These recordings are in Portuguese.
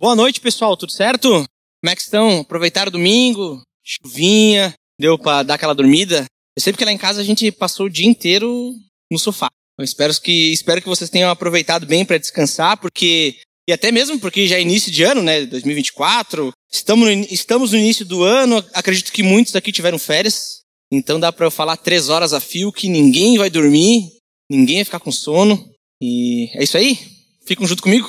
Boa noite, pessoal, tudo certo? Como é que estão? Aproveitaram o domingo? Chuvinha? Deu pra dar aquela dormida? Eu sei que lá em casa a gente passou o dia inteiro no sofá. Eu espero que, espero que vocês tenham aproveitado bem para descansar, porque. E até mesmo porque já é início de ano, né? 2024. Estamos no, estamos no início do ano. Acredito que muitos daqui tiveram férias. Então dá para eu falar três horas a fio que ninguém vai dormir, ninguém vai ficar com sono. E é isso aí. Ficam junto comigo.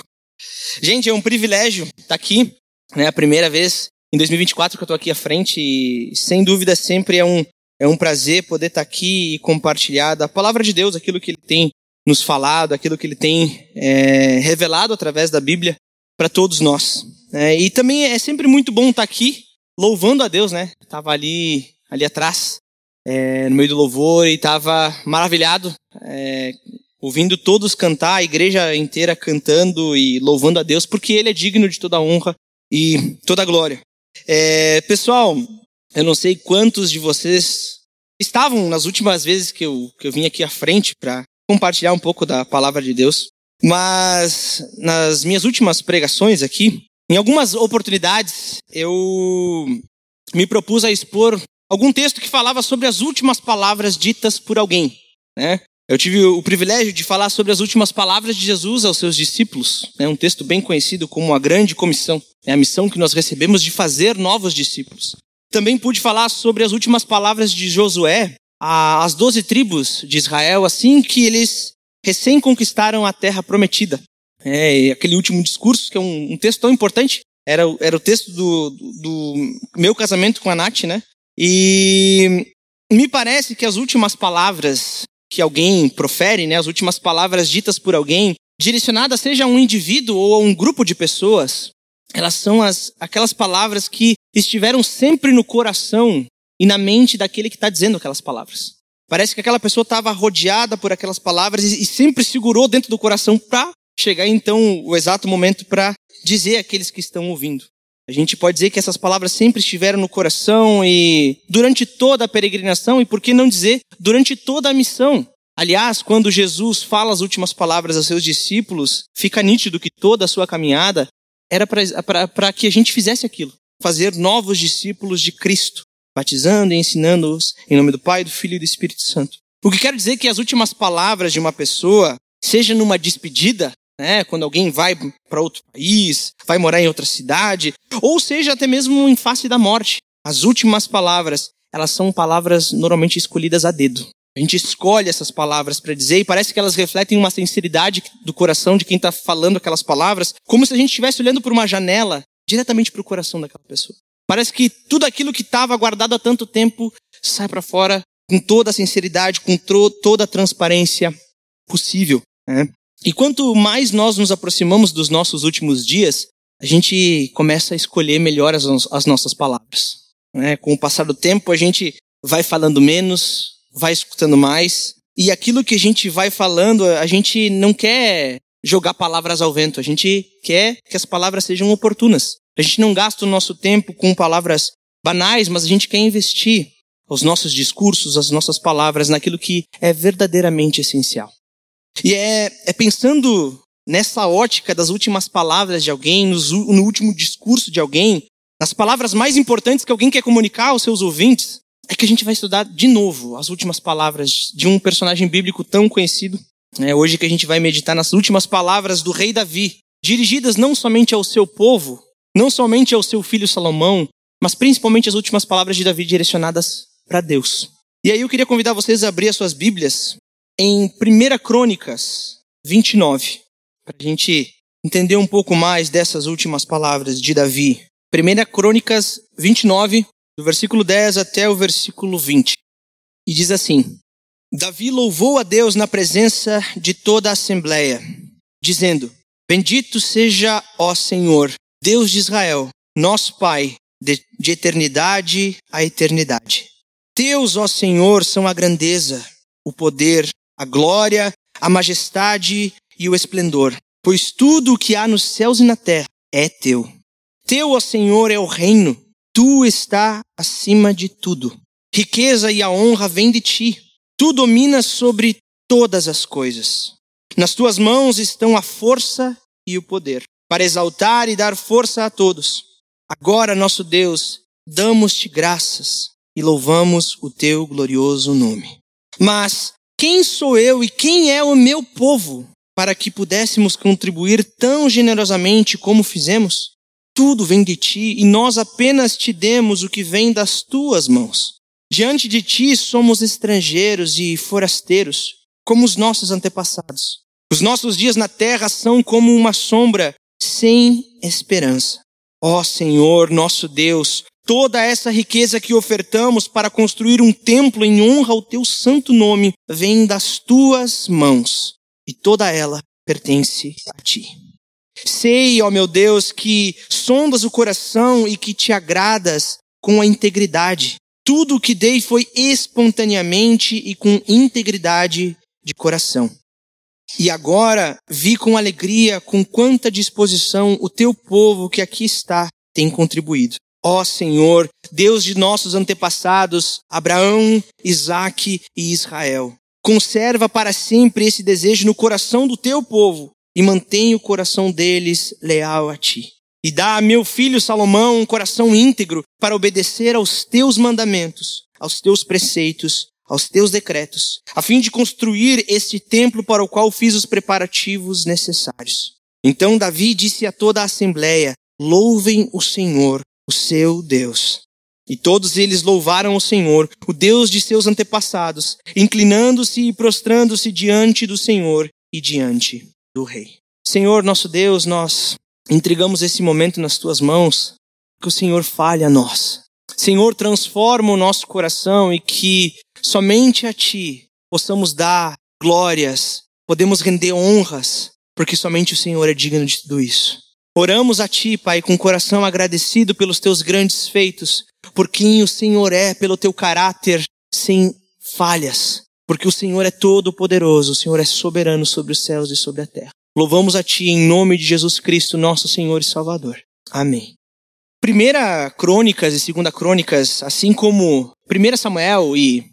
Gente, é um privilégio estar aqui, né? A primeira vez em 2024 que eu estou aqui à frente e sem dúvida sempre é um é um prazer poder estar aqui e compartilhar da palavra de Deus, aquilo que Ele tem nos falado, aquilo que Ele tem é, revelado através da Bíblia para todos nós. É, e também é sempre muito bom estar aqui louvando a Deus, né? Tava ali ali atrás é, no meio do louvor e estava maravilhado é, ouvindo todos cantar, a igreja inteira cantando e louvando a Deus, porque Ele é digno de toda honra e toda glória. É, pessoal, eu não sei quantos de vocês estavam nas últimas vezes que eu, que eu vim aqui à frente para compartilhar um pouco da palavra de Deus, mas nas minhas últimas pregações aqui, em algumas oportunidades, eu me propus a expor algum texto que falava sobre as últimas palavras ditas por alguém. Né? Eu tive o privilégio de falar sobre as últimas palavras de Jesus aos seus discípulos, né? um texto bem conhecido como a Grande Comissão, é a missão que nós recebemos de fazer novos discípulos. Também pude falar sobre as últimas palavras de Josué às doze tribos de Israel, assim que eles recém conquistaram a terra prometida. É, aquele último discurso, que é um, um texto tão importante, era, era o texto do, do, do meu casamento com a Nath, né? E me parece que as últimas palavras que alguém profere, né, as últimas palavras ditas por alguém, direcionadas seja a um indivíduo ou a um grupo de pessoas, elas são as, aquelas palavras que estiveram sempre no coração e na mente daquele que está dizendo aquelas palavras. Parece que aquela pessoa estava rodeada por aquelas palavras e, e sempre segurou dentro do coração para chegar então o exato momento para dizer àqueles que estão ouvindo. A gente pode dizer que essas palavras sempre estiveram no coração e durante toda a peregrinação e por que não dizer durante toda a missão. Aliás, quando Jesus fala as últimas palavras aos seus discípulos, fica nítido que toda a sua caminhada era para que a gente fizesse aquilo, fazer novos discípulos de Cristo, batizando e ensinando-os em nome do Pai, do Filho e do Espírito Santo. O que quero dizer é que as últimas palavras de uma pessoa, seja numa despedida, né? Quando alguém vai para outro país, vai morar em outra cidade, ou seja, até mesmo em face da morte. As últimas palavras, elas são palavras normalmente escolhidas a dedo. A gente escolhe essas palavras para dizer e parece que elas refletem uma sinceridade do coração de quem está falando aquelas palavras, como se a gente estivesse olhando por uma janela diretamente para o coração daquela pessoa. Parece que tudo aquilo que estava guardado há tanto tempo sai para fora com toda a sinceridade, com toda a transparência possível. Né? E quanto mais nós nos aproximamos dos nossos últimos dias, a gente começa a escolher melhor as, as nossas palavras. Né? Com o passar do tempo, a gente vai falando menos, vai escutando mais, e aquilo que a gente vai falando, a gente não quer jogar palavras ao vento, a gente quer que as palavras sejam oportunas. A gente não gasta o nosso tempo com palavras banais, mas a gente quer investir os nossos discursos, as nossas palavras naquilo que é verdadeiramente essencial. E é, é pensando nessa ótica das últimas palavras de alguém, no, no último discurso de alguém, nas palavras mais importantes que alguém quer comunicar aos seus ouvintes, é que a gente vai estudar de novo as últimas palavras de um personagem bíblico tão conhecido. É hoje que a gente vai meditar nas últimas palavras do rei Davi, dirigidas não somente ao seu povo, não somente ao seu filho Salomão, mas principalmente as últimas palavras de Davi direcionadas para Deus. E aí eu queria convidar vocês a abrir as suas Bíblias em 1 Crônicas 29, para a gente entender um pouco mais dessas últimas palavras de Davi. 1 Crônicas 29, do versículo 10 até o versículo 20. E diz assim: Davi louvou a Deus na presença de toda a assembleia, dizendo: Bendito seja, ó Senhor, Deus de Israel, nosso Pai, de, de eternidade a eternidade. Teus, ó Senhor, são a grandeza, o poder, a glória, a majestade e o esplendor, pois tudo o que há nos céus e na terra é teu. Teu, ó Senhor, é o reino, tu está acima de tudo. Riqueza e a honra vêm de ti. Tu dominas sobre todas as coisas. Nas tuas mãos estão a força e o poder. para exaltar e dar força a todos. Agora, nosso Deus, damos-te graças e louvamos o teu glorioso nome. Mas quem sou eu e quem é o meu povo para que pudéssemos contribuir tão generosamente como fizemos? Tudo vem de ti e nós apenas te demos o que vem das tuas mãos. Diante de ti somos estrangeiros e forasteiros, como os nossos antepassados. Os nossos dias na terra são como uma sombra sem esperança. Ó Senhor, nosso Deus, toda essa riqueza que ofertamos para construir um templo em honra ao teu santo nome vem das tuas mãos, e toda ela pertence a ti. Sei, ó meu Deus, que sondas o coração e que te agradas com a integridade. Tudo o que dei foi espontaneamente e com integridade de coração. E agora vi com alegria com quanta disposição o teu povo que aqui está tem contribuído. Ó Senhor, Deus de nossos antepassados, Abraão, Isaque e Israel, conserva para sempre esse desejo no coração do teu povo e mantém o coração deles leal a ti. E dá a meu filho Salomão um coração íntegro para obedecer aos teus mandamentos, aos teus preceitos, aos teus decretos, a fim de construir este templo para o qual fiz os preparativos necessários. Então Davi disse a toda a assembleia: Louvem o Senhor, o seu Deus. E todos eles louvaram o Senhor, o Deus de seus antepassados, inclinando-se e prostrando-se diante do Senhor e diante do Rei. Senhor, nosso Deus, nós entregamos esse momento nas tuas mãos, que o Senhor fale a nós. Senhor, transforma o nosso coração e que somente a Ti possamos dar glórias, podemos render honras, porque somente o Senhor é digno de tudo isso. Oramos a Ti, Pai, com o coração agradecido pelos Teus grandes feitos, por quem o Senhor é, pelo Teu caráter sem falhas, porque o Senhor é todo-poderoso, o Senhor é soberano sobre os céus e sobre a terra. Louvamos a Ti em nome de Jesus Cristo, nosso Senhor e Salvador. Amém. Primeira Crônicas e Segunda Crônicas, assim como Primeira Samuel e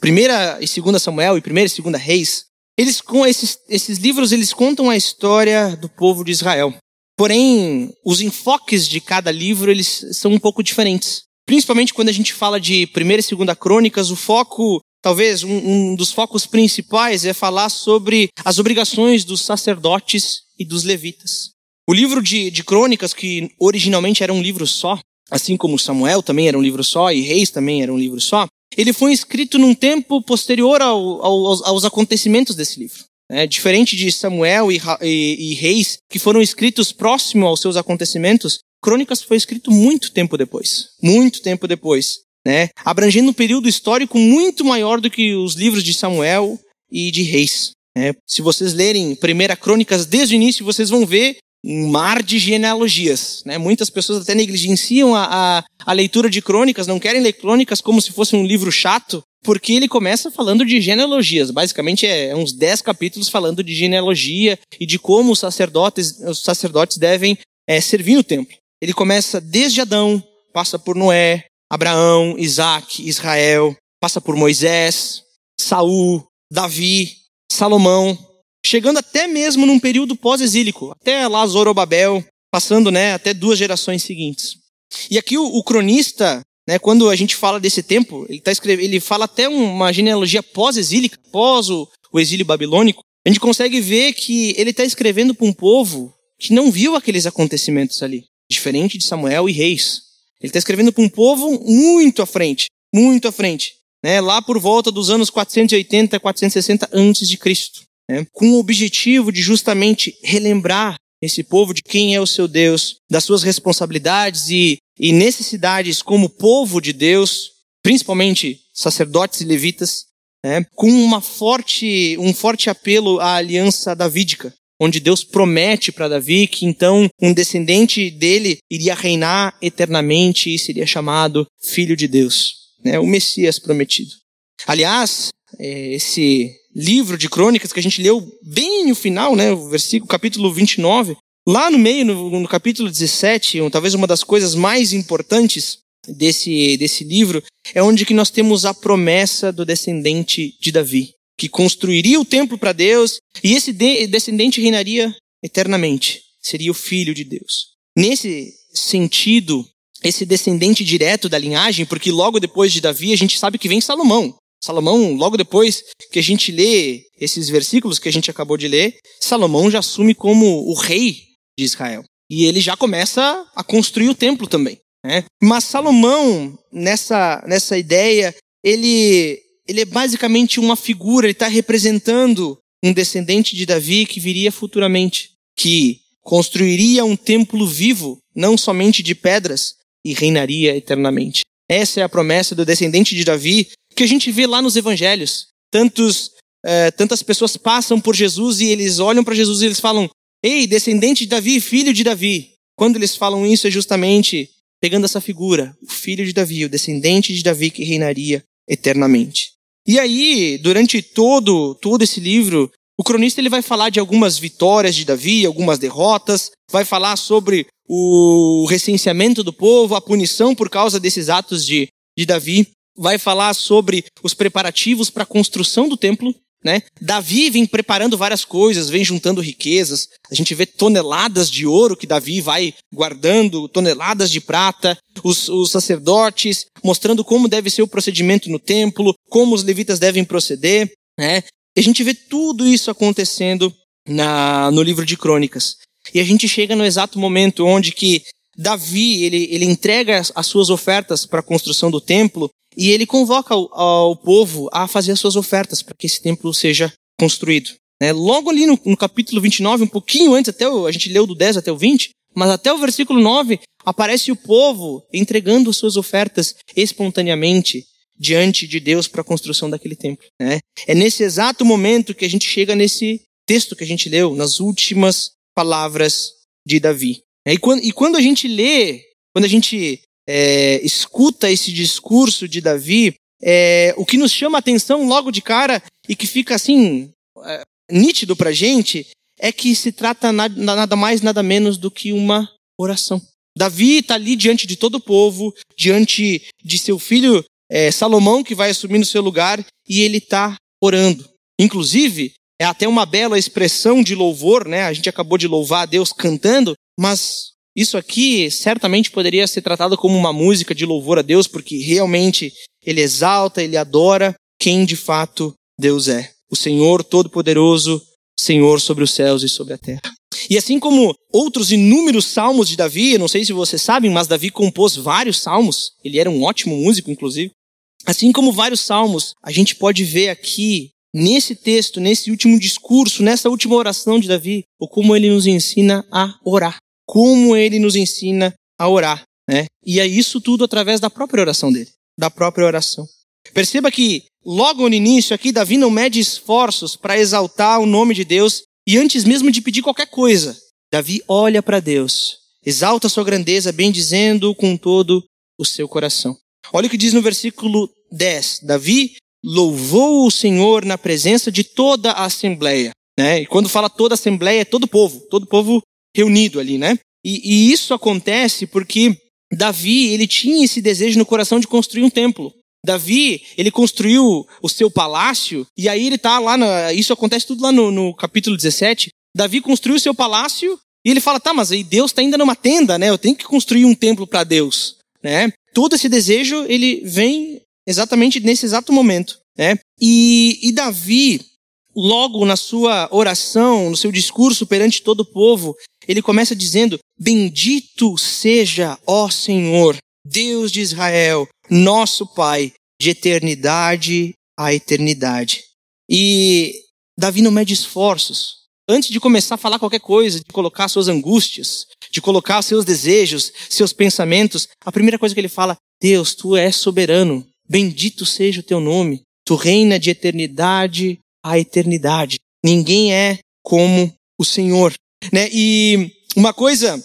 Primeira e Segunda Samuel e Primeira e Segunda Reis, eles com esses, esses livros eles contam a história do povo de Israel. Porém, os enfoques de cada livro eles são um pouco diferentes. Principalmente quando a gente fala de Primeira e Segunda Crônicas, o foco talvez um, um, dos focos principais é falar sobre as obrigações dos sacerdotes e dos levitas. O livro de, de crônicas, que originalmente era um livro só, assim como Samuel também era um livro só e Reis também era um livro só, ele foi escrito num tempo posterior ao, ao, aos acontecimentos desse livro. É, diferente de Samuel e, e, e, Reis, que foram escritos próximo aos seus acontecimentos, Crônicas foi escrito muito tempo depois. Muito tempo depois né? abrangendo um período histórico muito maior do que os livros de Samuel e de Reis. Né? Se vocês lerem Primeira Crônicas desde o início, vocês vão ver um mar de genealogias. Né? Muitas pessoas até negligenciam a, a, a leitura de crônicas, não querem ler crônicas como se fosse um livro chato, porque ele começa falando de genealogias. Basicamente é uns dez capítulos falando de genealogia e de como os sacerdotes, os sacerdotes devem é, servir no templo. Ele começa desde Adão, passa por Noé, Abraão, Isaac, Israel, passa por Moisés, Saul, Davi, Salomão, chegando até mesmo num período pós-exílico, até lá Zorobabel, passando né, até duas gerações seguintes. E aqui o, o cronista, né, quando a gente fala desse tempo, ele, tá escrevendo, ele fala até uma genealogia pós-exílica, pós o, o exílio babilônico. A gente consegue ver que ele está escrevendo para um povo que não viu aqueles acontecimentos ali, diferente de Samuel e Reis. Ele está escrevendo para um povo muito à frente, muito à frente, né? lá por volta dos anos 480, 460 antes de Cristo, né? com o objetivo de justamente relembrar esse povo de quem é o seu Deus, das suas responsabilidades e, e necessidades como povo de Deus, principalmente sacerdotes e levitas, né? com uma forte, um forte apelo à aliança davídica, onde Deus promete para Davi que então um descendente dele iria reinar eternamente e seria chamado Filho de Deus, né? o Messias prometido. Aliás, é, esse livro de crônicas que a gente leu bem no final, né, o versículo, capítulo 29, lá no meio, no, no capítulo 17, talvez uma das coisas mais importantes desse, desse livro, é onde que nós temos a promessa do descendente de Davi que construiria o templo para Deus, e esse descendente reinaria eternamente, seria o filho de Deus. Nesse sentido, esse descendente direto da linhagem, porque logo depois de Davi a gente sabe que vem Salomão. Salomão, logo depois que a gente lê esses versículos que a gente acabou de ler, Salomão já assume como o rei de Israel. E ele já começa a construir o templo também. Né? Mas Salomão, nessa, nessa ideia, ele, ele é basicamente uma figura, ele está representando um descendente de Davi que viria futuramente, que construiria um templo vivo, não somente de pedras, e reinaria eternamente. Essa é a promessa do descendente de Davi que a gente vê lá nos evangelhos. Tantos, é, tantas pessoas passam por Jesus e eles olham para Jesus e eles falam: Ei, descendente de Davi, filho de Davi. Quando eles falam isso, é justamente pegando essa figura, o filho de Davi, o descendente de Davi que reinaria eternamente. E aí, durante todo, todo esse livro, o cronista ele vai falar de algumas vitórias de Davi, algumas derrotas, vai falar sobre o recenseamento do povo, a punição por causa desses atos de, de Davi vai falar sobre os preparativos para a construção do templo. Né? Davi vem preparando várias coisas, vem juntando riquezas. A gente vê toneladas de ouro que Davi vai guardando, toneladas de prata, os, os sacerdotes mostrando como deve ser o procedimento no templo, como os levitas devem proceder. Né? E a gente vê tudo isso acontecendo na, no livro de Crônicas. E a gente chega no exato momento onde que Davi ele, ele entrega as suas ofertas para a construção do templo e ele convoca o, povo a fazer as suas ofertas para que esse templo seja construído. Né? Logo ali no, no, capítulo 29, um pouquinho antes, até o, a gente leu do 10 até o 20, mas até o versículo 9, aparece o povo entregando as suas ofertas espontaneamente diante de Deus para a construção daquele templo. Né? É nesse exato momento que a gente chega nesse texto que a gente leu, nas últimas palavras de Davi. E quando, e quando a gente lê, quando a gente é, escuta esse discurso de Davi, é, o que nos chama a atenção logo de cara e que fica assim é, nítido para gente é que se trata nada, nada mais, nada menos do que uma oração. Davi está ali diante de todo o povo, diante de seu filho é, Salomão, que vai assumir no seu lugar, e ele está orando. Inclusive, é até uma bela expressão de louvor, né? A gente acabou de louvar a Deus cantando, mas isso aqui certamente poderia ser tratado como uma música de louvor a Deus, porque realmente ele exalta, ele adora quem de fato Deus é. O Senhor Todo-Poderoso, Senhor sobre os céus e sobre a terra. E assim como outros inúmeros salmos de Davi, não sei se vocês sabem, mas Davi compôs vários salmos, ele era um ótimo músico, inclusive. Assim como vários salmos, a gente pode ver aqui, nesse texto, nesse último discurso, nessa última oração de Davi, o como ele nos ensina a orar como ele nos ensina a orar, né? E é isso tudo através da própria oração dele, da própria oração. Perceba que logo no início aqui Davi não mede esforços para exaltar o nome de Deus e antes mesmo de pedir qualquer coisa, Davi olha para Deus, exalta sua grandeza, bendizendo com todo o seu coração. Olha o que diz no versículo 10. Davi louvou o Senhor na presença de toda a assembleia. Né? E quando fala toda a assembleia, é todo o povo. Todo o povo reunido ali, né? E, e isso acontece porque Davi, ele tinha esse desejo no coração de construir um templo. Davi, ele construiu o seu palácio, e aí ele tá lá, na, isso acontece tudo lá no, no capítulo 17. Davi construiu o seu palácio, e ele fala, tá, mas aí Deus está ainda numa tenda, né? Eu tenho que construir um templo para Deus, né? Todo esse desejo, ele vem exatamente nesse exato momento, né? E, e Davi, logo na sua oração, no seu discurso perante todo o povo, ele começa dizendo: Bendito seja, ó Senhor, Deus de Israel, nosso Pai, de eternidade a eternidade. E Davi não mede esforços. Antes de começar a falar qualquer coisa, de colocar suas angústias, de colocar seus desejos, seus pensamentos, a primeira coisa que ele fala: Deus, tu és soberano, bendito seja o teu nome, tu reina de eternidade a eternidade. Ninguém é como o Senhor. Né? E uma coisa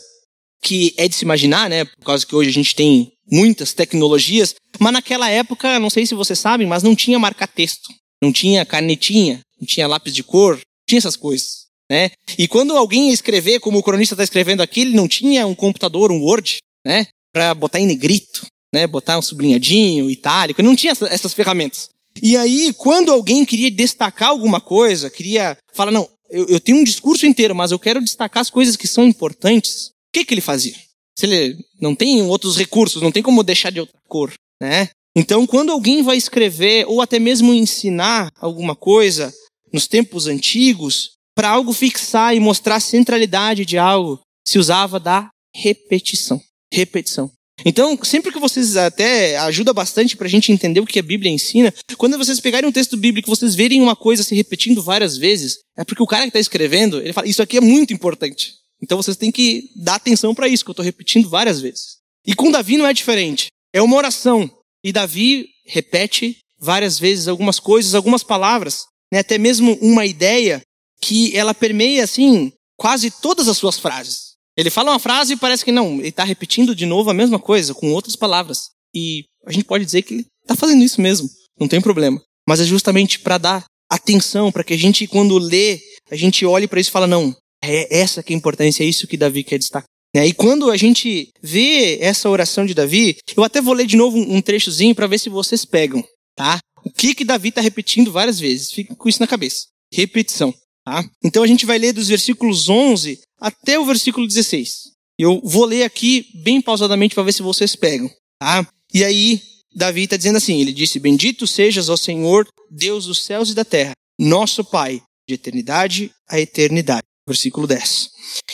que é de se imaginar, né, por causa que hoje a gente tem muitas tecnologias, mas naquela época, não sei se vocês sabem, mas não tinha marca-texto, não tinha canetinha, não tinha lápis de cor, não tinha essas coisas. Né? E quando alguém ia escrever, como o cronista está escrevendo aqui, ele não tinha um computador, um Word, né, para botar em negrito, né, botar um sublinhadinho, itálico, não tinha essas ferramentas. E aí, quando alguém queria destacar alguma coisa, queria falar, não, eu, eu tenho um discurso inteiro, mas eu quero destacar as coisas que são importantes. O que, que ele fazia? Se ele não tem outros recursos, não tem como deixar de outra cor, né? Então, quando alguém vai escrever ou até mesmo ensinar alguma coisa nos tempos antigos, para algo fixar e mostrar a centralidade de algo, se usava da repetição. Repetição. Então, sempre que vocês até ajuda bastante para a gente entender o que a Bíblia ensina, quando vocês pegarem um texto bíblico e vocês verem uma coisa se repetindo várias vezes, é porque o cara que está escrevendo, ele fala, isso aqui é muito importante. Então vocês têm que dar atenção para isso, que eu estou repetindo várias vezes. E com Davi não é diferente. É uma oração. E Davi repete várias vezes algumas coisas, algumas palavras, né? até mesmo uma ideia que ela permeia, assim, quase todas as suas frases. Ele fala uma frase e parece que não, ele está repetindo de novo a mesma coisa, com outras palavras. E a gente pode dizer que ele está fazendo isso mesmo, não tem problema. Mas é justamente para dar atenção, para que a gente, quando lê, a gente olhe para isso e fala, não, é essa que é a importância, é isso que Davi quer destacar. Né? E quando a gente vê essa oração de Davi, eu até vou ler de novo um trechozinho para ver se vocês pegam, tá? O que que Davi está repetindo várias vezes? Fica com isso na cabeça. Repetição. Tá? Então a gente vai ler dos versículos 11 até o versículo 16. Eu vou ler aqui bem pausadamente para ver se vocês pegam. Tá? E aí, Davi está dizendo assim: Ele disse: Bendito sejas, ó Senhor, Deus dos céus e da terra, nosso Pai, de eternidade a eternidade. Versículo 10.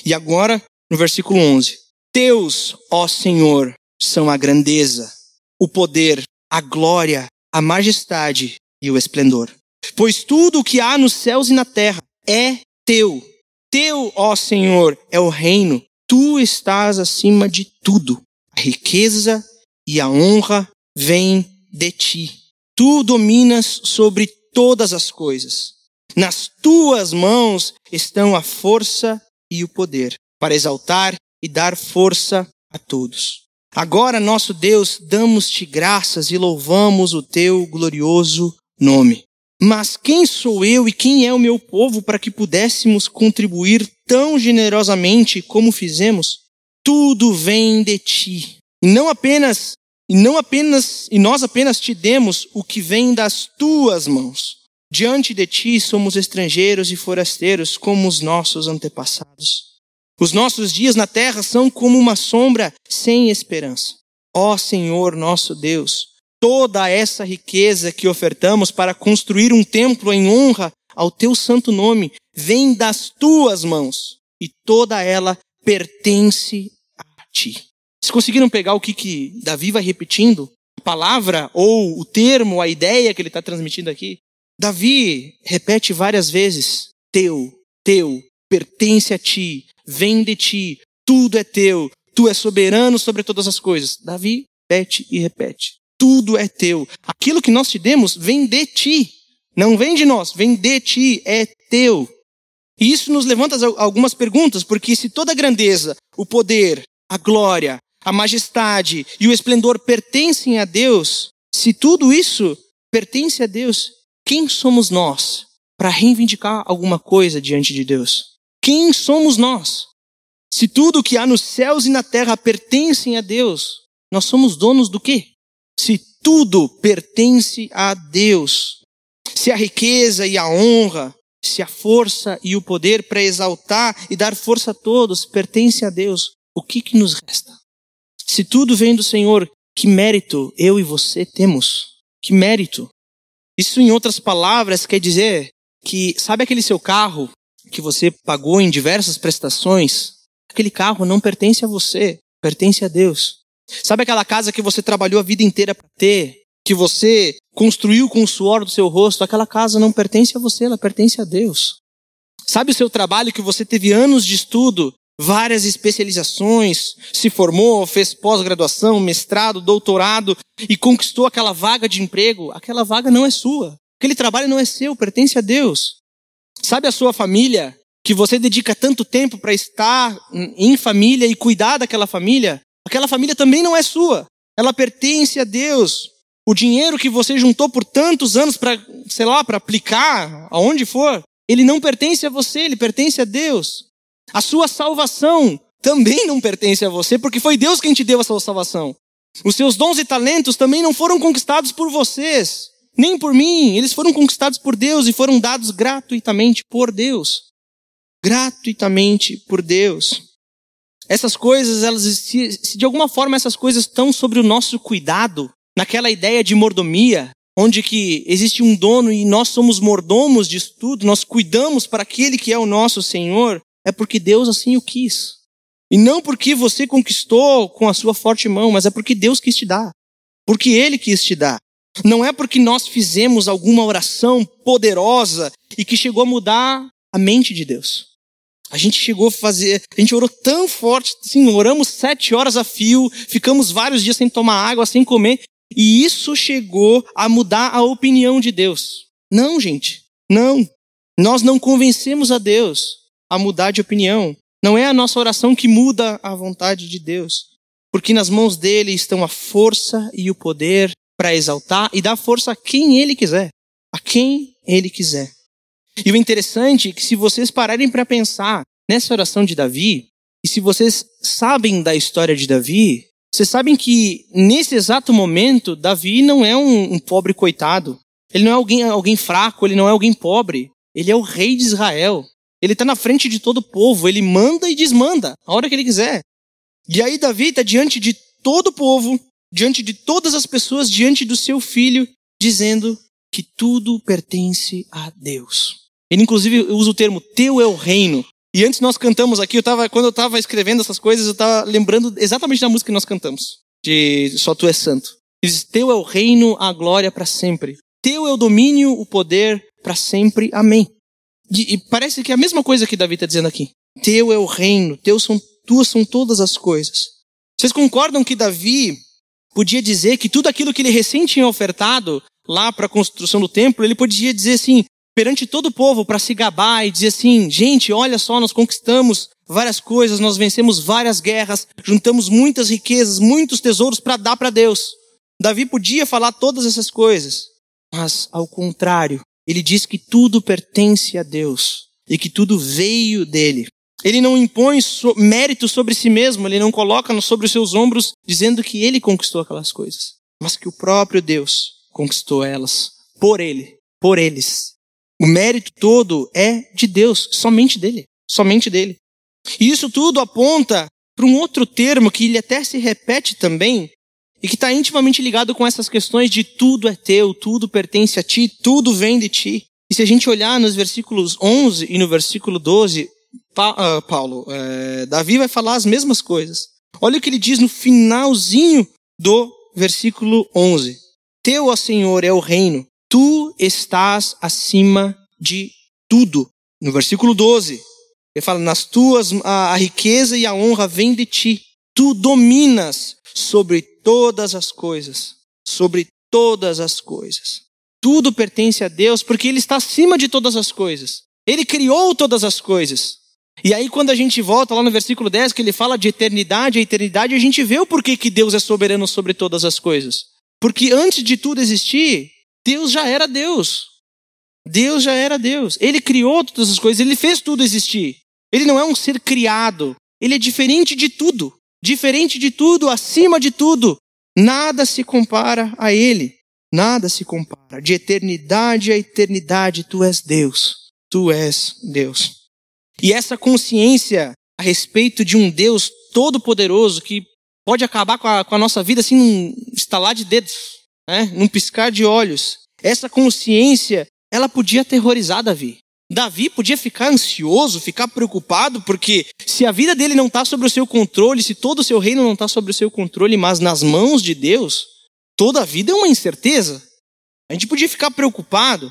E agora, no versículo 11: Teus, ó Senhor, são a grandeza, o poder, a glória, a majestade e o esplendor. Pois tudo o que há nos céus e na terra é teu. Teu, ó Senhor, é o reino. Tu estás acima de tudo. A riqueza e a honra vêm de ti. Tu dominas sobre todas as coisas. Nas tuas mãos estão a força e o poder para exaltar e dar força a todos. Agora, nosso Deus, damos-te graças e louvamos o teu glorioso nome. Mas quem sou eu e quem é o meu povo para que pudéssemos contribuir tão generosamente como fizemos? Tudo vem de ti. E não apenas, e não apenas, e nós apenas te demos o que vem das tuas mãos. Diante de ti somos estrangeiros e forasteiros como os nossos antepassados. Os nossos dias na terra são como uma sombra sem esperança. Ó Senhor nosso Deus, toda essa riqueza que ofertamos para construir um templo em honra ao teu santo nome vem das tuas mãos e toda ela pertence a ti. Vocês conseguiram pegar o que, que Davi vai repetindo? A palavra ou o termo, a ideia que ele está transmitindo aqui? Davi repete várias vezes: teu, teu, pertence a ti, vem de ti, tudo é teu, tu és soberano sobre todas as coisas. Davi repete e repete tudo é teu. Aquilo que nós te demos vem de ti. Não vem de nós, vem de ti, é teu. E isso nos levanta algumas perguntas, porque se toda a grandeza, o poder, a glória, a majestade e o esplendor pertencem a Deus, se tudo isso pertence a Deus, quem somos nós para reivindicar alguma coisa diante de Deus? Quem somos nós? Se tudo que há nos céus e na terra pertencem a Deus, nós somos donos do quê? Tudo pertence a Deus, se a riqueza e a honra, se a força e o poder para exaltar e dar força a todos pertence a Deus, o que, que nos resta? Se tudo vem do Senhor, que mérito eu e você temos? Que mérito? Isso, em outras palavras, quer dizer que, sabe aquele seu carro que você pagou em diversas prestações? Aquele carro não pertence a você, pertence a Deus. Sabe aquela casa que você trabalhou a vida inteira para ter? Que você construiu com o suor do seu rosto? Aquela casa não pertence a você, ela pertence a Deus. Sabe o seu trabalho que você teve anos de estudo, várias especializações, se formou, fez pós-graduação, mestrado, doutorado e conquistou aquela vaga de emprego? Aquela vaga não é sua. Aquele trabalho não é seu, pertence a Deus. Sabe a sua família que você dedica tanto tempo para estar em família e cuidar daquela família? Aquela família também não é sua. Ela pertence a Deus. O dinheiro que você juntou por tantos anos para, sei lá, para aplicar aonde for, ele não pertence a você, ele pertence a Deus. A sua salvação também não pertence a você, porque foi Deus quem te deu a sua salvação. Os seus dons e talentos também não foram conquistados por vocês, nem por mim. Eles foram conquistados por Deus e foram dados gratuitamente por Deus. gratuitamente por Deus. Essas coisas, elas se, se de alguma forma essas coisas estão sobre o nosso cuidado, naquela ideia de mordomia, onde que existe um dono e nós somos mordomos disso tudo, nós cuidamos para aquele que é o nosso Senhor, é porque Deus assim o quis. E não porque você conquistou com a sua forte mão, mas é porque Deus quis te dar. Porque Ele quis te dar. Não é porque nós fizemos alguma oração poderosa e que chegou a mudar a mente de Deus. A gente chegou a fazer, a gente orou tão forte, assim, oramos sete horas a fio, ficamos vários dias sem tomar água, sem comer, e isso chegou a mudar a opinião de Deus. Não, gente, não. Nós não convencemos a Deus a mudar de opinião. Não é a nossa oração que muda a vontade de Deus, porque nas mãos dele estão a força e o poder para exaltar e dar força a quem ele quiser, a quem ele quiser. E o interessante é que se vocês pararem para pensar nessa oração de Davi, e se vocês sabem da história de Davi, vocês sabem que nesse exato momento, Davi não é um, um pobre coitado. Ele não é alguém, alguém fraco, ele não é alguém pobre. Ele é o rei de Israel. Ele está na frente de todo o povo, ele manda e desmanda, a hora que ele quiser. E aí Davi está diante de todo o povo, diante de todas as pessoas, diante do seu filho, dizendo que tudo pertence a Deus. Ele inclusive usa o termo teu é o reino. E antes nós cantamos aqui, eu tava, quando eu estava escrevendo essas coisas, eu estava lembrando exatamente da música que nós cantamos, de Só Tu és Santo. Ele diz, teu é o reino, a glória para sempre. Teu é o domínio, o poder para sempre. Amém. E, e, parece que é a mesma coisa que Davi está dizendo aqui. Teu é o reino, teu são, tuas são todas as coisas. Vocês concordam que Davi podia dizer que tudo aquilo que ele recém tinha ofertado lá para a construção do templo, ele podia dizer assim, perante todo o povo para se gabar e dizer assim: gente, olha só, nós conquistamos várias coisas, nós vencemos várias guerras, juntamos muitas riquezas, muitos tesouros para dar para Deus. Davi podia falar todas essas coisas, mas ao contrário, ele diz que tudo pertence a Deus e que tudo veio dele. Ele não impõe so mérito sobre si mesmo, ele não coloca sobre os seus ombros dizendo que ele conquistou aquelas coisas, mas que o próprio Deus conquistou elas por ele, por eles. O mérito todo é de Deus, somente dele, somente dele. E isso tudo aponta para um outro termo que ele até se repete também e que está intimamente ligado com essas questões de tudo é teu, tudo pertence a ti, tudo vem de ti. E se a gente olhar nos versículos 11 e no versículo 12, pa, uh, Paulo, uh, Davi vai falar as mesmas coisas. Olha o que ele diz no finalzinho do versículo 11: Teu, ó Senhor, é o reino, tu estás acima de tudo. No versículo 12, ele fala: Nas tuas a, a riqueza e a honra vêm de ti. Tu dominas sobre todas as coisas, sobre todas as coisas. Tudo pertence a Deus porque Ele está acima de todas as coisas. Ele criou todas as coisas. E aí, quando a gente volta lá no versículo 10, que ele fala de eternidade, a eternidade, a gente vê o porquê que Deus é soberano sobre todas as coisas. Porque antes de tudo existir, Deus já era Deus. Deus já era Deus. Ele criou todas as coisas, ele fez tudo existir. Ele não é um ser criado. Ele é diferente de tudo. Diferente de tudo, acima de tudo. Nada se compara a ele. Nada se compara. De eternidade a eternidade, tu és Deus. Tu és Deus. E essa consciência a respeito de um Deus todo-poderoso que pode acabar com a, com a, nossa vida assim num estalar de dedos né? num piscar de olhos. Essa consciência, ela podia aterrorizar Davi. Davi podia ficar ansioso, ficar preocupado, porque se a vida dele não está sobre o seu controle, se todo o seu reino não está sobre o seu controle, mas nas mãos de Deus, toda a vida é uma incerteza. A gente podia ficar preocupado,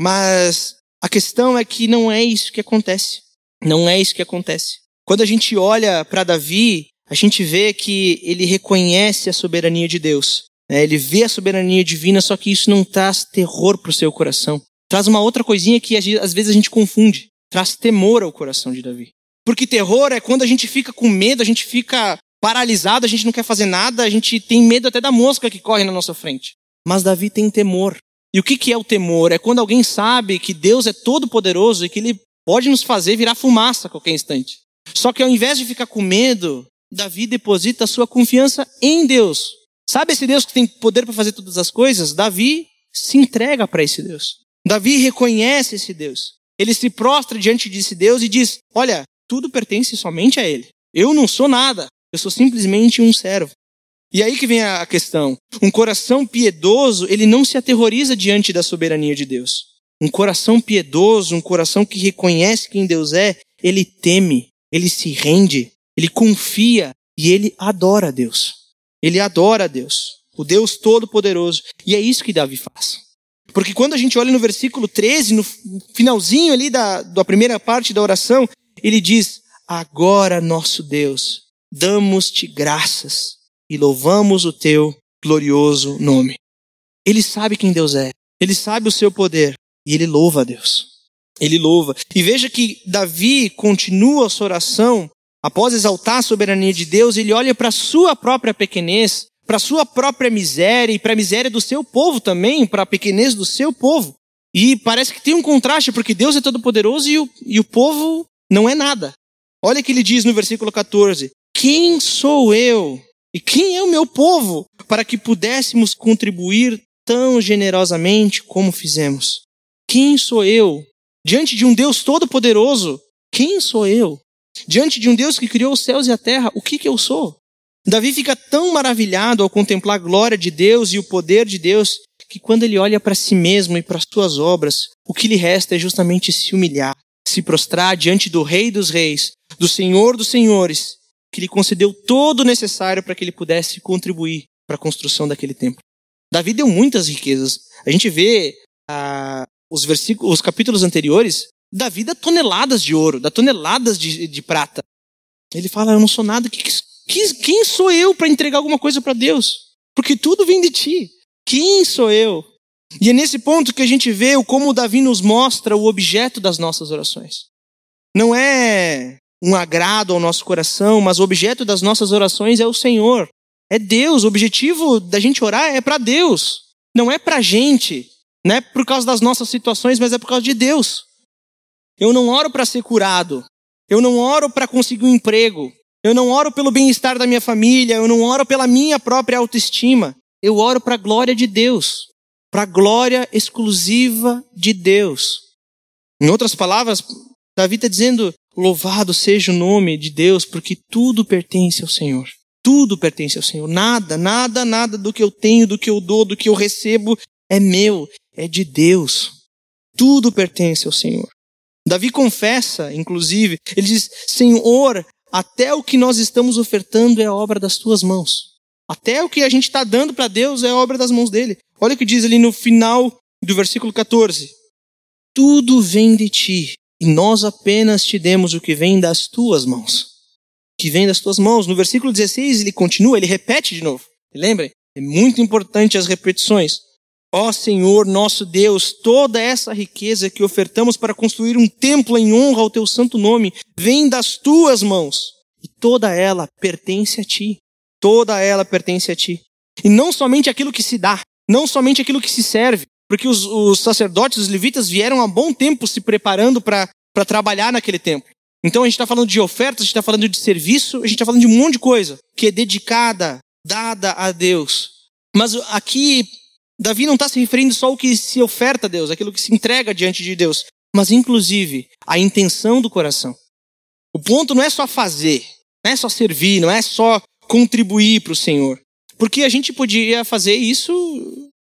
mas a questão é que não é isso que acontece. Não é isso que acontece. Quando a gente olha para Davi, a gente vê que ele reconhece a soberania de Deus. É, ele vê a soberania divina, só que isso não traz terror para o seu coração. Traz uma outra coisinha que às vezes a gente confunde. Traz temor ao coração de Davi. Porque terror é quando a gente fica com medo, a gente fica paralisado, a gente não quer fazer nada, a gente tem medo até da mosca que corre na nossa frente. Mas Davi tem temor. E o que, que é o temor? É quando alguém sabe que Deus é todo poderoso e que ele pode nos fazer virar fumaça a qualquer instante. Só que ao invés de ficar com medo, Davi deposita a sua confiança em Deus. Sabe esse Deus que tem poder para fazer todas as coisas? Davi se entrega para esse Deus. Davi reconhece esse Deus. ele se prostra diante de Deus e diz: Olha, tudo pertence somente a Ele. Eu não sou nada, eu sou simplesmente um servo. E aí que vem a questão. Um coração piedoso, ele não se aterroriza diante da soberania de Deus. Um coração piedoso, um coração que reconhece quem Deus é, ele teme, ele se rende, ele confia e ele adora a Deus. Ele adora a Deus, o Deus Todo-Poderoso. E é isso que Davi faz. Porque quando a gente olha no versículo 13, no finalzinho ali da, da primeira parte da oração, ele diz: Agora, nosso Deus, damos-te graças e louvamos o teu glorioso nome. Ele sabe quem Deus é, ele sabe o seu poder e ele louva a Deus. Ele louva. E veja que Davi continua a sua oração, após exaltar a soberania de Deus, ele olha para a sua própria pequenez, para a sua própria miséria e para a miséria do seu povo também, para a pequenez do seu povo. E parece que tem um contraste, porque Deus é todo-poderoso e o, e o povo não é nada. Olha o que ele diz no versículo 14: Quem sou eu e quem é o meu povo para que pudéssemos contribuir tão generosamente como fizemos? Quem sou eu? Diante de um Deus todo-poderoso, quem sou eu? Diante de um Deus que criou os céus e a terra, o que, que eu sou? Davi fica tão maravilhado ao contemplar a glória de Deus e o poder de Deus, que quando ele olha para si mesmo e para suas obras, o que lhe resta é justamente se humilhar, se prostrar diante do Rei dos Reis, do Senhor dos Senhores, que lhe concedeu todo o necessário para que ele pudesse contribuir para a construção daquele templo. Davi deu muitas riquezas. A gente vê ah, os versículos, os capítulos anteriores, Davi dá toneladas de ouro, dá toneladas de, de prata. Ele fala: Eu não sou nada. Que, que, quem sou eu para entregar alguma coisa para Deus? Porque tudo vem de ti. Quem sou eu? E é nesse ponto que a gente vê o como Davi nos mostra o objeto das nossas orações. Não é um agrado ao nosso coração, mas o objeto das nossas orações é o Senhor. É Deus. O objetivo da gente orar é para Deus. Não é para gente. Não é por causa das nossas situações, mas é por causa de Deus. Eu não oro para ser curado. Eu não oro para conseguir um emprego. Eu não oro pelo bem-estar da minha família. Eu não oro pela minha própria autoestima. Eu oro para a glória de Deus. Para a glória exclusiva de Deus. Em outras palavras, Davi está dizendo: louvado seja o nome de Deus, porque tudo pertence ao Senhor. Tudo pertence ao Senhor. Nada, nada, nada do que eu tenho, do que eu dou, do que eu recebo é meu é de Deus. Tudo pertence ao Senhor. Davi confessa, inclusive, ele diz: Senhor, até o que nós estamos ofertando é obra das tuas mãos. Até o que a gente está dando para Deus é obra das mãos dele. Olha o que diz ali no final do versículo 14: Tudo vem de ti, e nós apenas te demos o que vem das tuas mãos. O que vem das tuas mãos. No versículo 16 ele continua, ele repete de novo. Lembrem? É muito importante as repetições. Ó Senhor, nosso Deus, toda essa riqueza que ofertamos para construir um templo em honra ao teu santo nome vem das tuas mãos e toda ela pertence a ti. Toda ela pertence a ti. E não somente aquilo que se dá, não somente aquilo que se serve, porque os, os sacerdotes, os levitas vieram há bom tempo se preparando para trabalhar naquele templo. Então a gente está falando de ofertas, a gente está falando de serviço, a gente está falando de um monte de coisa que é dedicada, dada a Deus. Mas aqui Davi não está se referindo só ao que se oferta a Deus, aquilo que se entrega diante de Deus, mas inclusive a intenção do coração. O ponto não é só fazer, não é só servir, não é só contribuir para o Senhor. Porque a gente podia fazer isso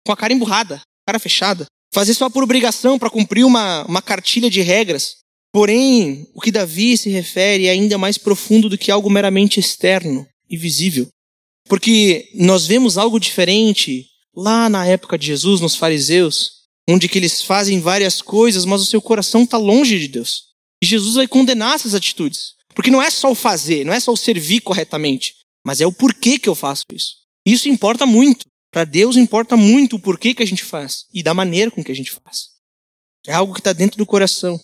com a cara emburrada, cara fechada. Fazer só por obrigação, para cumprir uma, uma cartilha de regras. Porém, o que Davi se refere é ainda mais profundo do que algo meramente externo e visível. Porque nós vemos algo diferente lá na época de Jesus, nos fariseus, onde que eles fazem várias coisas, mas o seu coração está longe de Deus. E Jesus vai condenar essas atitudes. Porque não é só o fazer, não é só o servir corretamente, mas é o porquê que eu faço isso. Isso importa muito. Para Deus importa muito o porquê que a gente faz e da maneira com que a gente faz. É algo que está dentro do coração.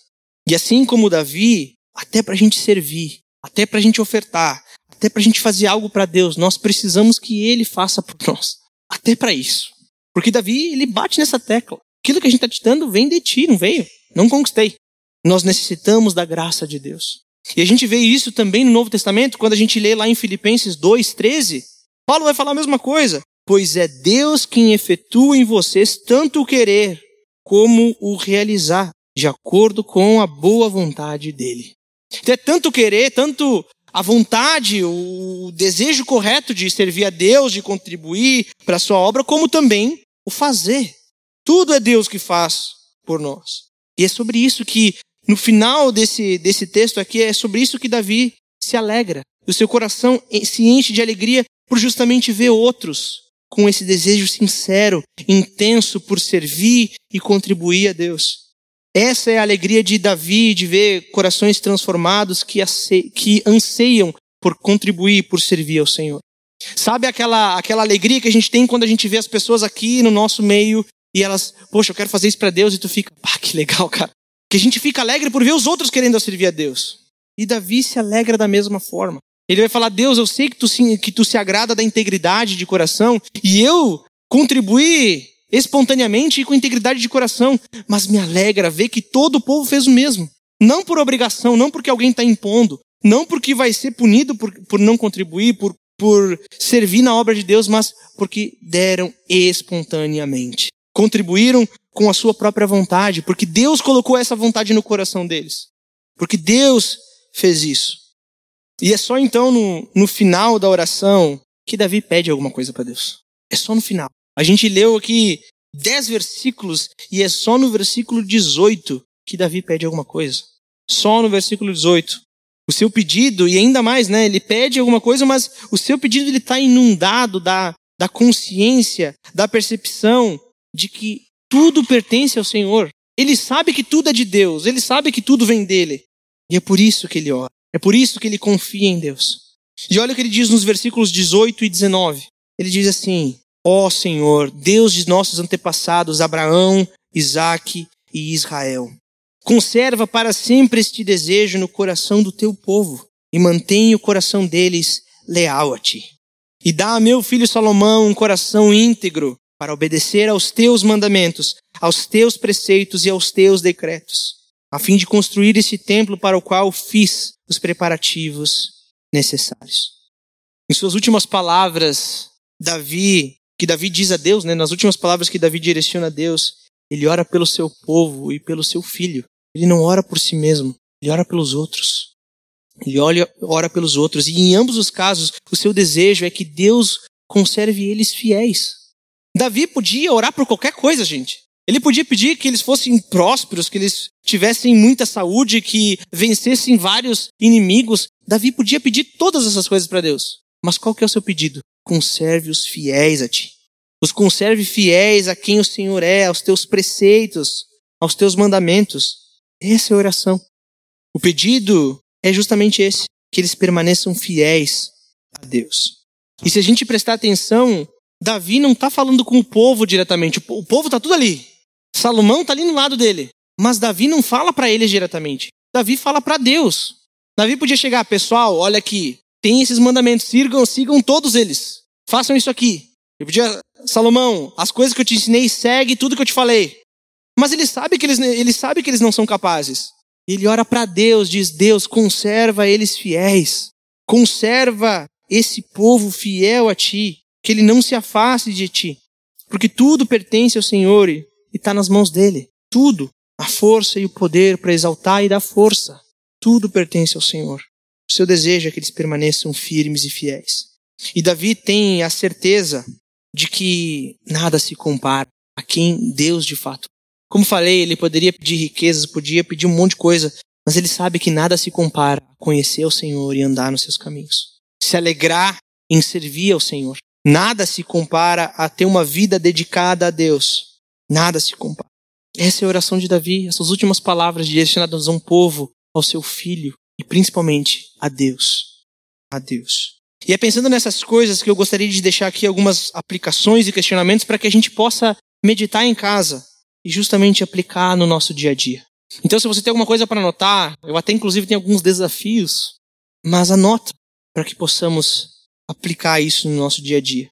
E assim como Davi, até para a gente servir, até para a gente ofertar, até para a gente fazer algo para Deus, nós precisamos que Ele faça por nós. Até para isso. Porque Davi, ele bate nessa tecla. Aquilo que a gente está te dando vem de ti, não veio. Não conquistei. Nós necessitamos da graça de Deus. E a gente vê isso também no Novo Testamento, quando a gente lê lá em Filipenses 2,13. Paulo vai falar a mesma coisa. Pois é Deus quem efetua em vocês tanto o querer como o realizar, de acordo com a boa vontade dele. Então é tanto querer, tanto a vontade, o desejo correto de servir a Deus, de contribuir para a sua obra, como também o fazer. Tudo é Deus que faz por nós. E é sobre isso que, no final desse, desse texto aqui, é sobre isso que Davi se alegra. O seu coração se enche de alegria por justamente ver outros com esse desejo sincero, intenso por servir e contribuir a Deus. Essa é a alegria de Davi, de ver corações transformados que, que anseiam por contribuir, por servir ao Senhor. Sabe aquela, aquela alegria que a gente tem quando a gente vê as pessoas aqui no nosso meio e elas, poxa, eu quero fazer isso para Deus e tu fica, pá, que legal, cara. Que a gente fica alegre por ver os outros querendo servir a Deus. E Davi se alegra da mesma forma. Ele vai falar: Deus, eu sei que tu, que tu se agrada da integridade de coração e eu contribuí espontaneamente e com integridade de coração, mas me alegra ver que todo o povo fez o mesmo. Não por obrigação, não porque alguém está impondo, não porque vai ser punido por, por não contribuir, por, por servir na obra de Deus, mas porque deram espontaneamente. Contribuíram com a sua própria vontade, porque Deus colocou essa vontade no coração deles. Porque Deus fez isso. E é só então no, no final da oração que Davi pede alguma coisa para Deus. É só no final. A gente leu aqui dez versículos e é só no versículo 18 que Davi pede alguma coisa. Só no versículo 18. O seu pedido, e ainda mais, né? Ele pede alguma coisa, mas o seu pedido ele está inundado da, da consciência, da percepção de que tudo pertence ao Senhor. Ele sabe que tudo é de Deus, ele sabe que tudo vem dele. E é por isso que ele ora. É por isso que ele confia em Deus. E olha o que ele diz nos versículos 18 e 19. Ele diz assim: Ó Senhor, Deus de nossos antepassados, Abraão, Isaque e Israel, conserva para sempre este desejo no coração do teu povo e mantenha o coração deles leal a ti. E dá a meu filho Salomão um coração íntegro para obedecer aos teus mandamentos, aos teus preceitos e aos teus decretos a fim de construir esse templo para o qual fiz os preparativos necessários. Em suas últimas palavras, Davi, que Davi diz a Deus, né, nas últimas palavras que Davi direciona a Deus, ele ora pelo seu povo e pelo seu filho. Ele não ora por si mesmo, ele ora pelos outros. Ele olha, ora pelos outros. E em ambos os casos, o seu desejo é que Deus conserve eles fiéis. Davi podia orar por qualquer coisa, gente. Ele podia pedir que eles fossem prósperos, que eles tivessem muita saúde, que vencessem vários inimigos. Davi podia pedir todas essas coisas para Deus. Mas qual que é o seu pedido? Conserve os fiéis a ti. Os conserve fiéis a quem o Senhor é, aos teus preceitos, aos teus mandamentos. Essa é a oração. O pedido é justamente esse: que eles permaneçam fiéis a Deus. E se a gente prestar atenção, Davi não está falando com o povo diretamente. O povo está tudo ali. Salomão está ali no lado dele. Mas Davi não fala para eles diretamente. Davi fala para Deus. Davi podia chegar, pessoal, olha aqui, tem esses mandamentos, sigam, sigam todos eles. Façam isso aqui. Ele podia, Salomão, as coisas que eu te ensinei, segue tudo que eu te falei. Mas ele sabe que eles, ele sabe que eles não são capazes. Ele ora para Deus, diz: Deus, conserva eles fiéis. Conserva esse povo fiel a ti, que ele não se afaste de ti. Porque tudo pertence ao Senhor e está nas mãos dele. Tudo. A força e o poder para exaltar e dar força. Tudo pertence ao Senhor. O seu desejo é que eles permaneçam firmes e fiéis. E Davi tem a certeza de que nada se compara a quem Deus de fato. Como falei, ele poderia pedir riquezas, podia pedir um monte de coisa, mas ele sabe que nada se compara a conhecer o Senhor e andar nos seus caminhos. Se alegrar em servir ao Senhor. Nada se compara a ter uma vida dedicada a Deus Nada se compara. Essa é a oração de Davi, essas últimas palavras direcionadas a um povo, ao seu filho e principalmente a Deus. A Deus. E é pensando nessas coisas que eu gostaria de deixar aqui algumas aplicações e questionamentos para que a gente possa meditar em casa e justamente aplicar no nosso dia a dia. Então, se você tem alguma coisa para anotar, eu até inclusive tenho alguns desafios, mas anota para que possamos aplicar isso no nosso dia a dia.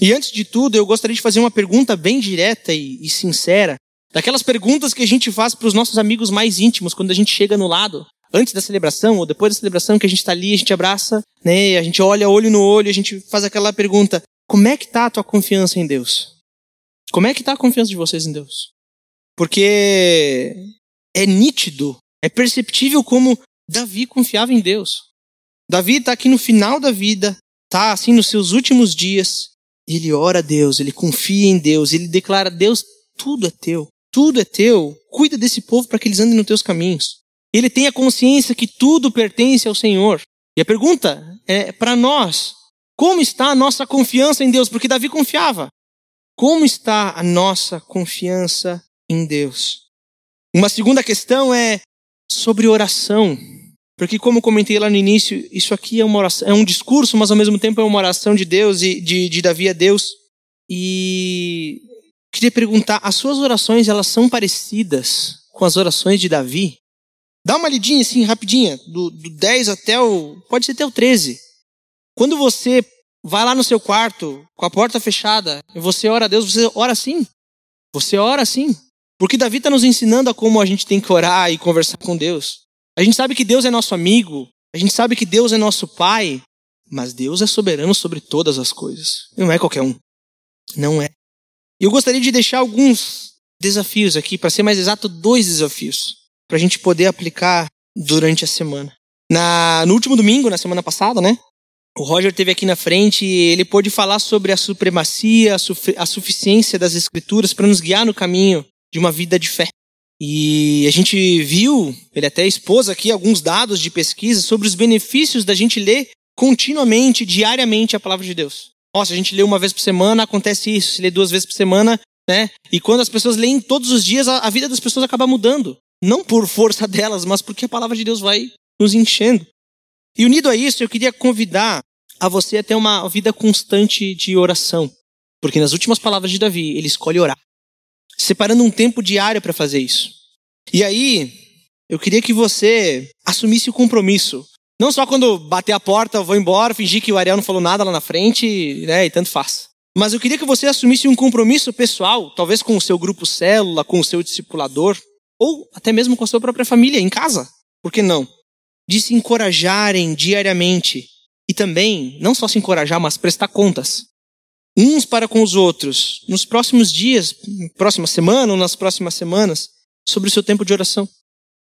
E antes de tudo, eu gostaria de fazer uma pergunta bem direta e, e sincera. Daquelas perguntas que a gente faz para os nossos amigos mais íntimos quando a gente chega no lado, antes da celebração ou depois da celebração, que a gente está ali, a gente abraça, né? A gente olha olho no olho, a gente faz aquela pergunta: como é que está a tua confiança em Deus? Como é que está a confiança de vocês em Deus? Porque é nítido, é perceptível como Davi confiava em Deus. Davi está aqui no final da vida, está assim nos seus últimos dias. Ele ora a Deus, ele confia em Deus, ele declara: Deus, tudo é teu, tudo é teu. Cuida desse povo para que eles andem nos teus caminhos. Ele tem a consciência que tudo pertence ao Senhor. E a pergunta é para nós: como está a nossa confiança em Deus? Porque Davi confiava. Como está a nossa confiança em Deus? Uma segunda questão é sobre oração. Porque, como comentei lá no início, isso aqui é oração, é um discurso, mas ao mesmo tempo é uma oração de Deus e de, de Davi a Deus. E queria perguntar: as suas orações elas são parecidas com as orações de Davi? Dá uma lidinha assim, rapidinha, do, do 10 até o. pode ser até o 13. Quando você vai lá no seu quarto, com a porta fechada, e você ora a Deus, você ora assim. Você ora assim. Porque Davi está nos ensinando a como a gente tem que orar e conversar com Deus. A gente sabe que Deus é nosso amigo, a gente sabe que Deus é nosso Pai, mas Deus é soberano sobre todas as coisas. Não é qualquer um. Não é. Eu gostaria de deixar alguns desafios aqui, para ser mais exato, dois desafios, para a gente poder aplicar durante a semana. Na, no último domingo, na semana passada, né? O Roger teve aqui na frente e ele pôde falar sobre a supremacia, a, su a suficiência das Escrituras para nos guiar no caminho de uma vida de fé. E a gente viu, ele até expôs aqui alguns dados de pesquisa sobre os benefícios da gente ler continuamente, diariamente a palavra de Deus. Nossa, a gente lê uma vez por semana, acontece isso. Se lê duas vezes por semana, né? E quando as pessoas leem todos os dias, a vida das pessoas acaba mudando. Não por força delas, mas porque a palavra de Deus vai nos enchendo. E unido a isso, eu queria convidar a você a ter uma vida constante de oração. Porque nas últimas palavras de Davi, ele escolhe orar separando um tempo diário para fazer isso. E aí, eu queria que você assumisse o compromisso. Não só quando bater a porta, eu vou embora, fingir que o Ariel não falou nada lá na frente, né, e tanto faz. Mas eu queria que você assumisse um compromisso pessoal, talvez com o seu grupo célula, com o seu discipulador, ou até mesmo com a sua própria família, em casa. Por que não? De se encorajarem diariamente. E também, não só se encorajar, mas prestar contas uns para com os outros, nos próximos dias, próxima semana ou nas próximas semanas, sobre o seu tempo de oração.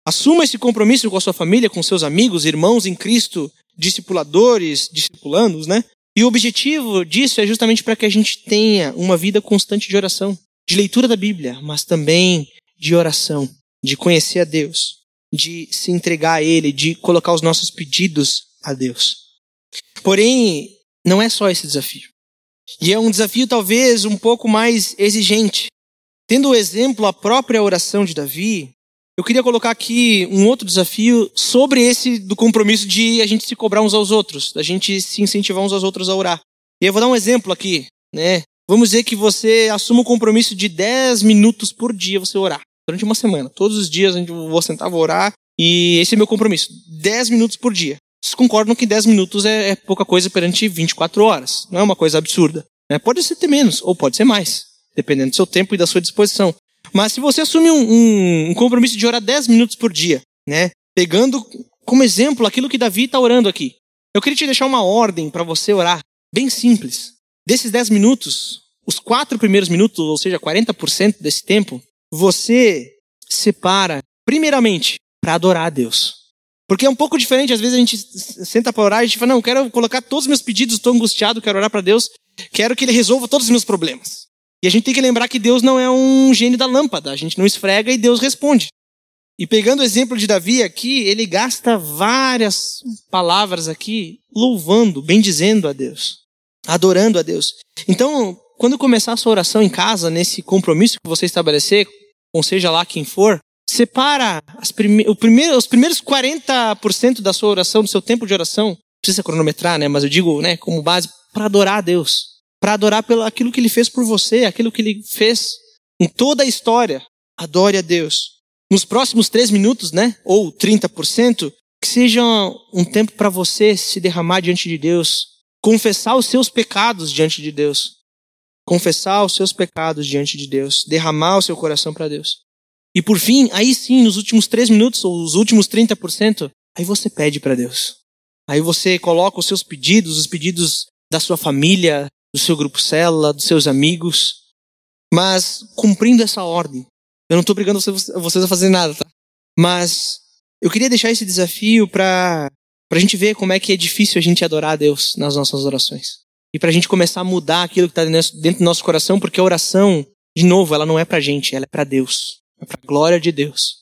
Assuma esse compromisso com a sua família, com seus amigos, irmãos em Cristo, discipuladores, discipulandos, né? E o objetivo disso é justamente para que a gente tenha uma vida constante de oração, de leitura da Bíblia, mas também de oração, de conhecer a Deus, de se entregar a Ele, de colocar os nossos pedidos a Deus. Porém, não é só esse desafio. E é um desafio talvez um pouco mais exigente. Tendo o exemplo a própria oração de Davi, eu queria colocar aqui um outro desafio sobre esse do compromisso de a gente se cobrar uns aos outros, da gente se incentivar uns aos outros a orar. E eu vou dar um exemplo aqui, né? Vamos dizer que você assuma o compromisso de 10 minutos por dia você orar, durante uma semana. Todos os dias gente vou sentar, vou orar, e esse é meu compromisso. 10 minutos por dia. Vocês concordam que 10 minutos é, é, pouca coisa perante 24 horas. Não é uma coisa absurda. Né? Pode ser ter menos, ou pode ser mais, dependendo do seu tempo e da sua disposição. Mas se você assume um, um, um compromisso de orar 10 minutos por dia, né? pegando como exemplo aquilo que Davi está orando aqui, eu queria te deixar uma ordem para você orar, bem simples. Desses 10 minutos, os quatro primeiros minutos, ou seja, 40% desse tempo, você separa, primeiramente, para adorar a Deus. Porque é um pouco diferente, às vezes a gente senta para orar e a gente fala, não, quero colocar todos os meus pedidos, estou angustiado, quero orar para Deus, quero que Ele resolva todos os meus problemas. E a gente tem que lembrar que Deus não é um gênio da lâmpada, a gente não esfrega e Deus responde. E pegando o exemplo de Davi aqui, ele gasta várias palavras aqui louvando, bendizendo a Deus, adorando a Deus. Então, quando começar a sua oração em casa, nesse compromisso que você estabelecer, ou seja lá quem for, Separa prime primeiro, os primeiros 40% da sua oração, do seu tempo de oração, precisa cronometrar, né? Mas eu digo, né, como base, para adorar a Deus. Para adorar pelo aquilo que ele fez por você, aquilo que ele fez em toda a história. Adore a Deus. Nos próximos 3 minutos, né? Ou 30%, que seja um tempo para você se derramar diante de Deus. Confessar os seus pecados diante de Deus. Confessar os seus pecados diante de Deus. Derramar o seu coração para Deus. E por fim, aí sim, nos últimos três minutos, ou os últimos 30%, aí você pede para Deus. Aí você coloca os seus pedidos, os pedidos da sua família, do seu grupo célula, dos seus amigos, mas cumprindo essa ordem. Eu não estou brigando vocês a fazer nada, tá? Mas eu queria deixar esse desafio para a gente ver como é que é difícil a gente adorar a Deus nas nossas orações. E para a gente começar a mudar aquilo que está dentro do nosso coração, porque a oração, de novo, ela não é para a gente, ela é para Deus. É para a glória de Deus.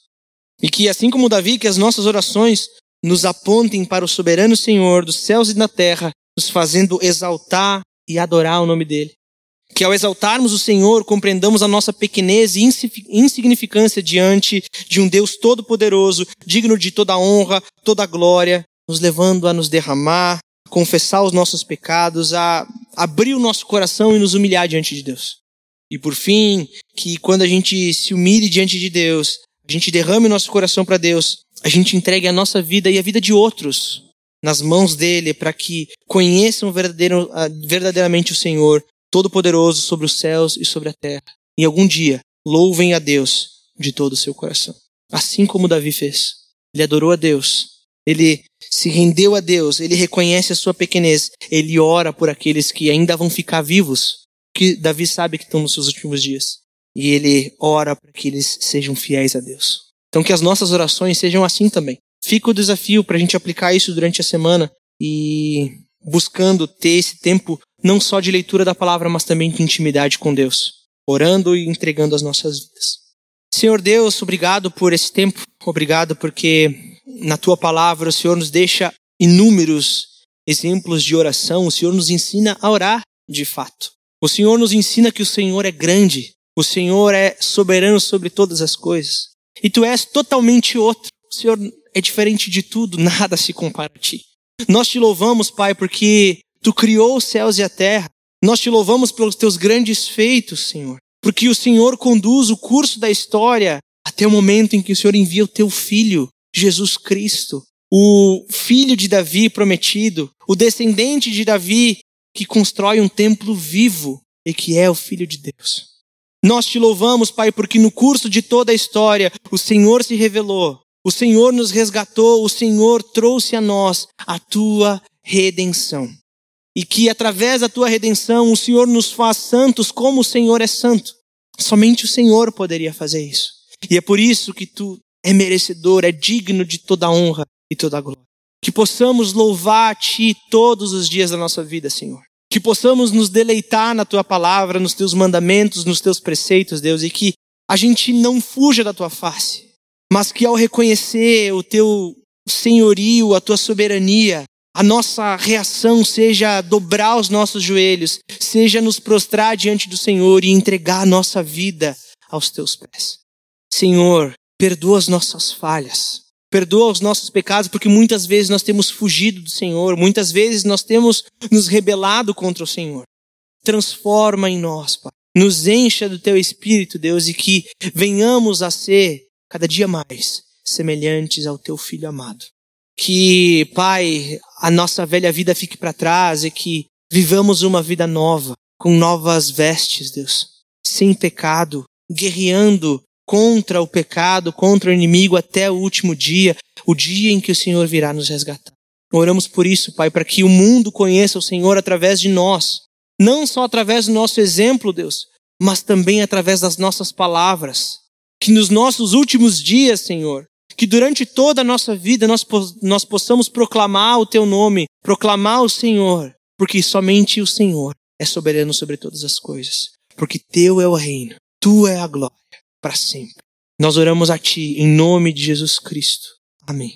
E que assim como Davi, que as nossas orações nos apontem para o soberano Senhor dos céus e da terra, nos fazendo exaltar e adorar o nome dele. Que ao exaltarmos o Senhor, compreendamos a nossa pequenez e insignificância diante de um Deus todo-poderoso, digno de toda honra, toda glória, nos levando a nos derramar, confessar os nossos pecados, a abrir o nosso coração e nos humilhar diante de Deus. E por fim, que quando a gente se humilhe diante de Deus, a gente derrame nosso coração para Deus, a gente entregue a nossa vida e a vida de outros nas mãos dele para que conheçam verdadeiro, verdadeiramente o Senhor, Todo-Poderoso sobre os céus e sobre a terra. E algum dia louvem a Deus de todo o seu coração. Assim como Davi fez. Ele adorou a Deus. Ele se rendeu a Deus. Ele reconhece a sua pequenez. Ele ora por aqueles que ainda vão ficar vivos. Que Davi sabe que estão nos seus últimos dias. E ele ora para que eles sejam fiéis a Deus. Então que as nossas orações sejam assim também. Fica o desafio para a gente aplicar isso durante a semana e buscando ter esse tempo não só de leitura da palavra, mas também de intimidade com Deus, orando e entregando as nossas vidas. Senhor Deus, obrigado por esse tempo, obrigado porque na tua palavra o Senhor nos deixa inúmeros exemplos de oração, o Senhor nos ensina a orar de fato. O Senhor nos ensina que o Senhor é grande, o Senhor é soberano sobre todas as coisas. E tu és totalmente outro. O Senhor é diferente de tudo, nada se compara a ti. Nós te louvamos, Pai, porque tu criou os céus e a terra. Nós te louvamos pelos teus grandes feitos, Senhor, porque o Senhor conduz o curso da história até o momento em que o Senhor envia o teu filho, Jesus Cristo, o filho de Davi prometido, o descendente de Davi que constrói um templo vivo e que é o filho de Deus. Nós te louvamos, Pai, porque no curso de toda a história o Senhor se revelou o Senhor nos resgatou, o Senhor trouxe a nós a tua redenção. E que através da tua redenção o Senhor nos faz santos como o Senhor é santo. Somente o Senhor poderia fazer isso. E é por isso que tu é merecedor, é digno de toda honra e toda glória. Que possamos louvar a ti todos os dias da nossa vida, Senhor. Que possamos nos deleitar na tua palavra, nos teus mandamentos, nos teus preceitos, Deus, e que a gente não fuja da tua face mas que ao reconhecer o teu senhorio, a tua soberania, a nossa reação seja dobrar os nossos joelhos, seja nos prostrar diante do Senhor e entregar a nossa vida aos teus pés. Senhor, perdoa as nossas falhas, perdoa os nossos pecados, porque muitas vezes nós temos fugido do Senhor, muitas vezes nós temos nos rebelado contra o Senhor. Transforma em nós, Pai. Nos encha do teu espírito, Deus, e que venhamos a ser cada dia mais semelhantes ao teu filho amado. Que, Pai, a nossa velha vida fique para trás e que vivamos uma vida nova, com novas vestes, Deus, sem pecado, guerreando contra o pecado, contra o inimigo até o último dia, o dia em que o Senhor virá nos resgatar. Oramos por isso, Pai, para que o mundo conheça o Senhor através de nós, não só através do nosso exemplo, Deus, mas também através das nossas palavras, que nos nossos últimos dias, Senhor, que durante toda a nossa vida nós, nós possamos proclamar o Teu nome, proclamar o Senhor, porque somente o Senhor é soberano sobre todas as coisas, porque Teu é o reino, Tu é a glória para sempre. Nós oramos a Ti em nome de Jesus Cristo. Amém.